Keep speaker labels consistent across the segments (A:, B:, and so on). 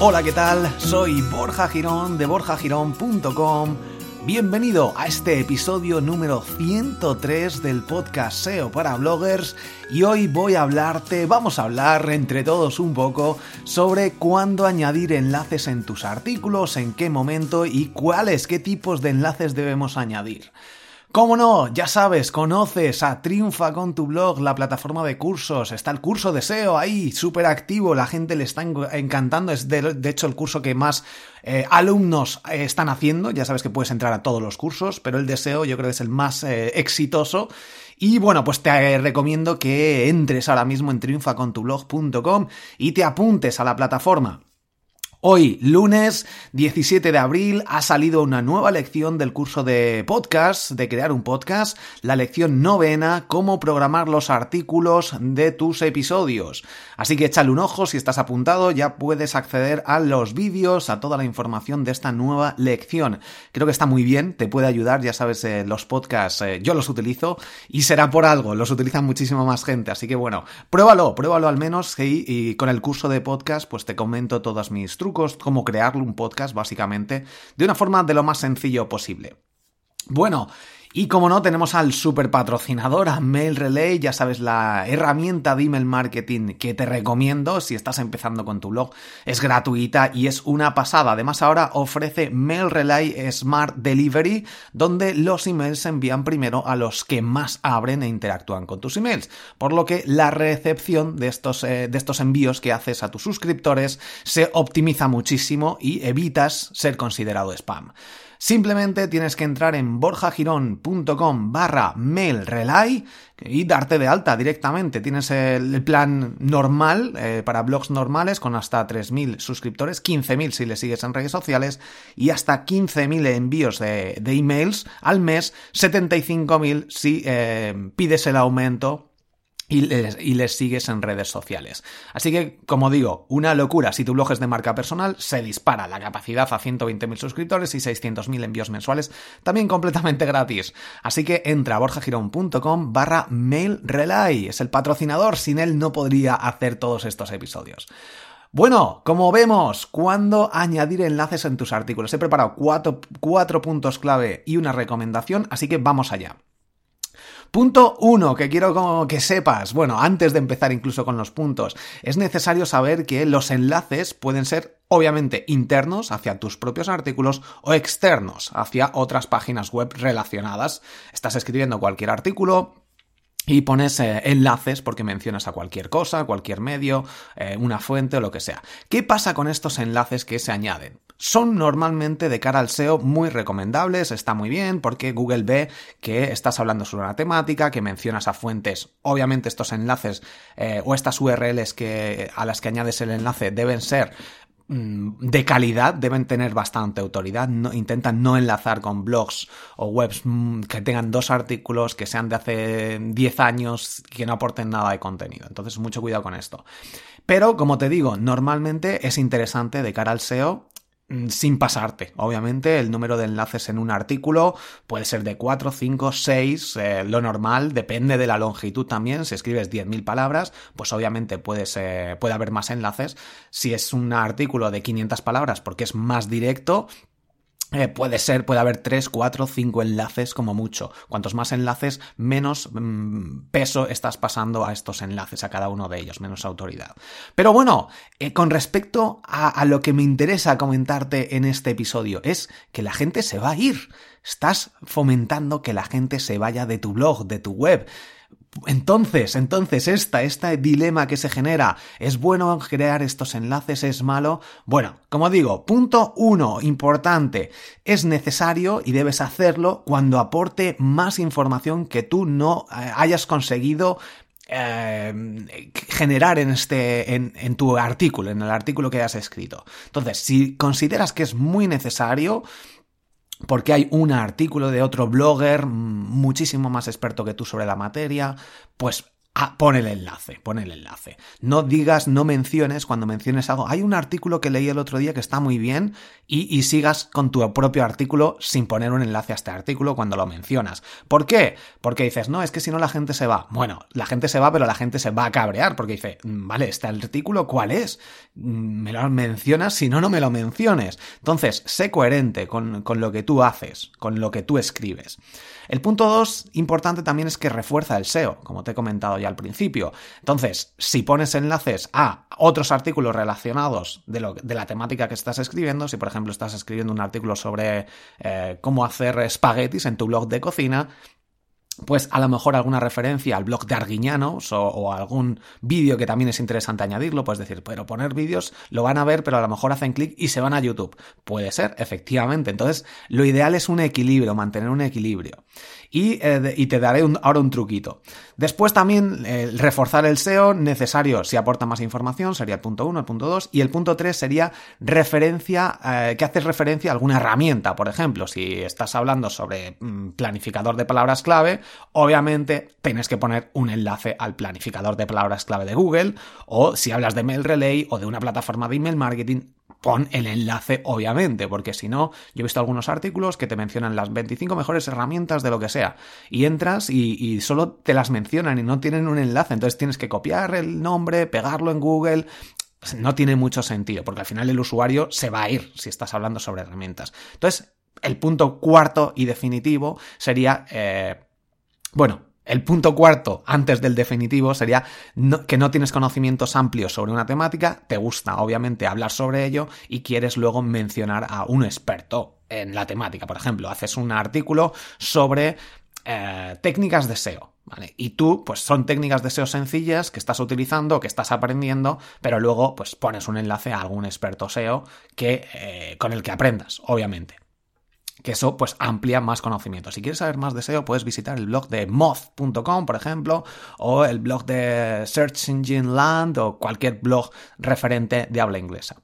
A: Hola, ¿qué tal? Soy Borja Girón de borjagirón.com. Bienvenido a este episodio número 103 del podcast SEO para bloggers y hoy voy a hablarte, vamos a hablar entre todos un poco sobre cuándo añadir enlaces en tus artículos, en qué momento y cuáles, qué tipos de enlaces debemos añadir. ¿Cómo no? Ya sabes, conoces a Triunfa con tu blog, la plataforma de cursos. Está el curso de SEO ahí, súper activo, la gente le está encantando. Es de, hecho el curso que más eh, alumnos eh, están haciendo. Ya sabes que puedes entrar a todos los cursos, pero el de SEO yo creo que es el más eh, exitoso. Y bueno, pues te recomiendo que entres ahora mismo en triunfacontublog.com y te apuntes a la plataforma. Hoy, lunes 17 de abril, ha salido una nueva lección del curso de podcast, de crear un podcast, la lección novena, cómo programar los artículos de tus episodios. Así que échale un ojo, si estás apuntado ya puedes acceder a los vídeos, a toda la información de esta nueva lección. Creo que está muy bien, te puede ayudar, ya sabes, eh, los podcasts eh, yo los utilizo y será por algo, los utilizan muchísimo más gente, así que bueno, pruébalo, pruébalo al menos y, y con el curso de podcast pues te comento todas mis trucos cómo crear un podcast, básicamente, de una forma de lo más sencillo posible. Bueno, y como no, tenemos al super patrocinador, a Mail Relay, ya sabes, la herramienta de email marketing que te recomiendo si estás empezando con tu blog. Es gratuita y es una pasada. Además, ahora ofrece Mail Relay Smart Delivery, donde los emails se envían primero a los que más abren e interactúan con tus emails. Por lo que la recepción de estos, eh, de estos envíos que haces a tus suscriptores se optimiza muchísimo y evitas ser considerado spam. Simplemente tienes que entrar en borjagirón.com barra mailrelay y darte de alta directamente. Tienes el plan normal eh, para blogs normales con hasta 3.000 suscriptores, 15.000 si le sigues en redes sociales y hasta 15.000 envíos de, emails al mes, 75.000 si eh, pides el aumento y les, sigues en redes sociales. Así que, como digo, una locura. Si tu blog es de marca personal, se dispara la capacidad a 120.000 suscriptores y 600.000 envíos mensuales, también completamente gratis. Así que entra a borjagirón.com barra mailrelay. Es el patrocinador, sin él no podría hacer todos estos episodios. Bueno, como vemos, ¿cuándo añadir enlaces en tus artículos? He preparado cuatro, cuatro puntos clave y una recomendación, así que vamos allá. Punto 1 que quiero que sepas, bueno, antes de empezar incluso con los puntos, es necesario saber que los enlaces pueden ser obviamente internos hacia tus propios artículos o externos hacia otras páginas web relacionadas. Estás escribiendo cualquier artículo, y pones eh, enlaces porque mencionas a cualquier cosa, cualquier medio, eh, una fuente o lo que sea. ¿Qué pasa con estos enlaces que se añaden? Son normalmente de cara al SEO muy recomendables, está muy bien porque Google ve que estás hablando sobre una temática, que mencionas a fuentes. Obviamente estos enlaces eh, o estas URLs que, a las que añades el enlace deben ser de calidad deben tener bastante autoridad. No, intentan no enlazar con blogs o webs mm, que tengan dos artículos que sean de hace 10 años que no aporten nada de contenido. Entonces, mucho cuidado con esto. Pero, como te digo, normalmente es interesante de cara al SEO Mm, sin pasarte. Obviamente, el número de enlaces en un artículo puede ser de 4, 5, 6, lo normal, depende de la longitud también. Si escribes 10.000 palabras, pues obviamente puedes, eh, puede haber más enlaces. Si es un artículo de 500 palabras porque es más directo, eh, puede ser, puede haber 3, 4, 5 enlaces como mucho. Cuantos más enlaces, menos mm, peso estás pasando a estos enlaces, a cada uno de ellos, menos autoridad. Pero bueno, eh, con respecto a, a lo que me interesa comentarte en este episodio, es que la gente se va a ir. Estás fomentando que la gente se vaya de tu blog, de tu web Entonces, entonces, esta, este dilema que se genera, ¿es bueno crear estos enlaces? ¿Es malo? Bueno, como digo, punto uno, importante, es necesario y debes hacerlo cuando aporte más información que tú no eh, hayas conseguido eh, generar en este en, tu artículo, en el artículo que hayas escrito. Entonces, si consideras que es muy necesario, porque hay un artículo de otro blogger muchísimo más experto que tú sobre la materia, pues Ah, pon el enlace, pon el enlace. No digas, no menciones cuando menciones algo. Hay un artículo que leí el otro día que está muy bien y, sigas con tu propio artículo sin poner un enlace a este artículo cuando lo mencionas. ¿Por qué? Porque dices, no, es que si no la gente se va. Bueno, la gente se va, pero la gente se va a cabrear porque dice, mm, vale, este artículo, ¿cuál es? Mm, ¿Me lo mencionas? Si no, no me lo menciones. Entonces, sé coherente con, con lo que tú haces, con lo que tú escribes. El punto dos importante también es que refuerza el SEO, como te he comentado ya al principio. Entonces, si pones enlaces a otros artículos relacionados de, lo, de la temática que estás escribiendo, si por ejemplo estás escribiendo un artículo sobre eh, cómo hacer espaguetis en tu blog de cocina, pues a lo mejor alguna referencia al blog de Arguiñanos o, algún vídeo que también es interesante añadirlo, puedes decir, pero poner vídeos lo van a ver, pero a lo mejor hacen clic y se van a YouTube. Puede ser, efectivamente. Entonces, lo ideal es un equilibrio, mantener un equilibrio. Y, eh, y te daré ahora un truquito. Después también eh, reforzar el SEO necesario si aporta más información, sería el punto 1, el punto 2, y el punto 3 sería referencia, eh, que haces referencia a alguna herramienta, por ejemplo, si estás hablando sobre mm, planificador de palabras clave, obviamente tienes que poner un enlace al planificador de palabras clave de Google, o si hablas de Mail Relay o de una plataforma de email marketing, pon el enlace, obviamente, porque si no, yo he visto algunos artículos que te mencionan las 25 mejores herramientas de lo que sea, y entras y, solo te las mencionan y no tienen un enlace, entonces tienes que copiar el nombre, pegarlo en Google, no tiene mucho sentido, porque al final el usuario se va a ir si estás hablando sobre herramientas. Entonces, el punto cuarto y definitivo sería, eh, bueno, el punto cuarto, antes del definitivo, sería que no tienes conocimientos amplios sobre una temática, te gusta obviamente hablar sobre ello y quieres luego mencionar a un experto en la temática. Por ejemplo, haces un artículo sobre eh, técnicas de SEO. ¿Vale? Y tú, pues son técnicas de SEO sencillas que estás utilizando, que estás aprendiendo, pero luego, pues pones un enlace a algún experto SEO que, eh, con el que aprendas, obviamente que eso pues amplia más conocimiento. Si quieres saber más de SEO, puedes visitar el blog de moth.com, por ejemplo, o el blog de Search Engine Land o cualquier blog referente de habla inglesa.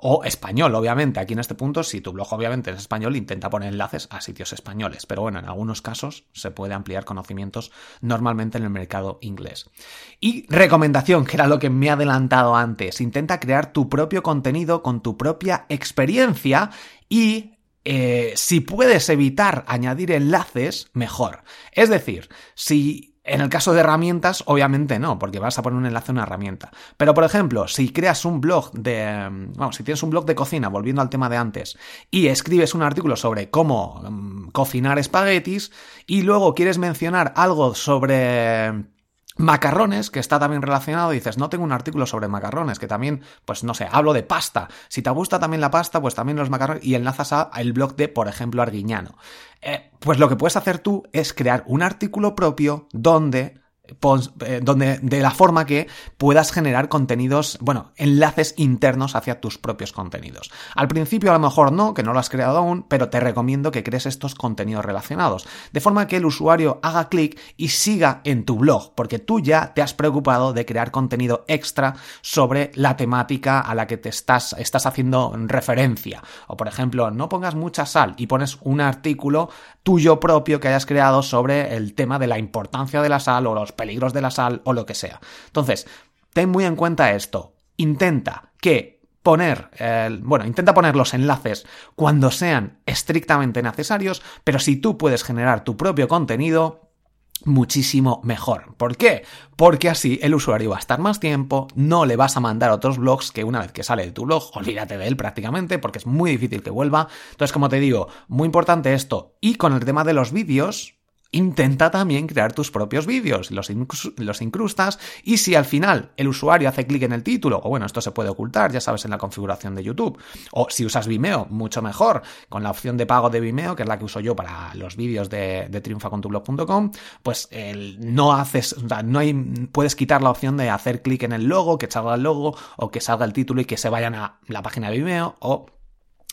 A: O español, obviamente. Aquí en este punto, si tu blog obviamente es español, intenta poner enlaces a sitios españoles. Pero bueno, en algunos casos se puede ampliar conocimientos normalmente en el mercado inglés. Y recomendación, que era lo que me he adelantado antes. Intenta crear tu propio contenido con tu propia experiencia y eh, si puedes evitar añadir enlaces, mejor. Es decir, si en el caso de herramientas, obviamente no, porque vas a poner un enlace a una herramienta. Pero, por ejemplo, si creas un blog de. Vamos, si tienes un blog de cocina, volviendo al tema de antes, y escribes un artículo sobre cómo mm, cocinar espaguetis, y luego quieres mencionar algo sobre Macarrones, que está también relacionado, dices, no tengo un artículo sobre macarrones, que también, pues no sé, hablo de pasta. Si te gusta también la pasta, pues también los macarrones, y enlazas a, el blog de, por ejemplo, Arguiñano. Eh, pues lo que puedes hacer tú es crear un artículo propio donde donde, de la forma que puedas generar contenidos, bueno, enlaces internos hacia tus propios contenidos. Al principio a lo mejor no, que no lo has creado aún, pero te recomiendo que crees estos contenidos relacionados, de forma que el usuario haga clic y siga en tu blog, porque tú ya te has preocupado de crear contenido extra sobre la temática a la que te estás, estás haciendo referencia. O por ejemplo, no pongas mucha sal y pones un artículo tuyo propio que hayas creado sobre el tema de la importancia de la sal o los peligros de la sal o lo que sea. Entonces, ten muy en cuenta esto. Intenta que poner, bueno, intenta poner los enlaces cuando sean estrictamente necesarios, pero si tú puedes generar tu propio contenido, muchísimo mejor. ¿Por qué? Porque así el usuario va a estar más tiempo, no le vas a mandar otros blogs que una vez que sale de tu blog, olvídate de él prácticamente porque es muy difícil que vuelva. Entonces, como te digo, muy importante esto. Y con el tema de los vídeos, intenta también crear tus propios vídeos, los, incrustas y si al final el usuario hace clic en el título, o bueno, esto se puede ocultar, ya sabes, en la configuración de YouTube, o si usas Vimeo, mucho mejor, con la opción de pago de Vimeo, que es la que uso yo para los vídeos de, de triunfacontublog.com, pues no haces, o sea, no hay, puedes quitar la opción de hacer clic en el logo, que salga el logo, o que salga el título y que se vayan a la página de Vimeo, o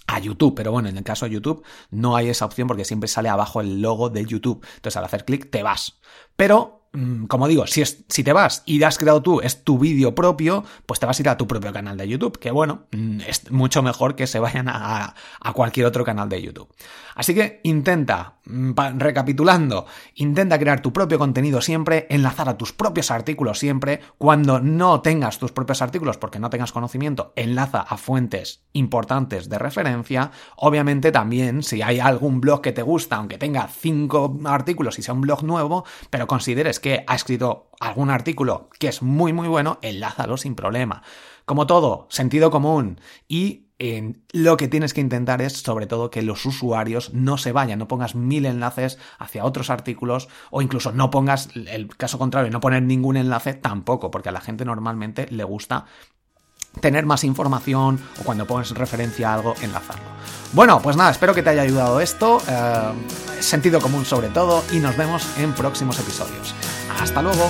A: a YouTube, pero bueno, en el caso de YouTube no hay esa opción porque siempre sale abajo el logo de YouTube. Entonces al hacer clic te vas. Pero como digo, si, es, si te vas y has creado tú, es tu vídeo propio, pues te vas a ir a tu propio canal de YouTube, que bueno, mm, es mucho mejor que se vayan a, a cualquier otro canal de YouTube. Así que intenta, mm, recapitulando, intenta crear tu propio contenido siempre, enlazar a tus propios artículos siempre, cuando no tengas tus propios artículos porque no tengas conocimiento, enlaza a fuentes importantes de referencia, obviamente también si hay algún blog que te gusta, aunque tenga cinco artículos y sea un blog nuevo, pero consideres que ha escrito algún artículo que es muy muy bueno, enlázalo sin problema. Como todo, sentido común y en lo que tienes que intentar es sobre todo que los usuarios no se vayan, no pongas mil enlaces hacia otros artículos o incluso no pongas el caso contrario, no poner ningún enlace tampoco, porque a la gente normalmente le gusta tener más información o cuando pones referencia a algo, enlazarlo. Bueno, pues nada, espero que te haya ayudado esto, eh, sentido común sobre todo, y nos vemos en próximos episodios. Hasta luego.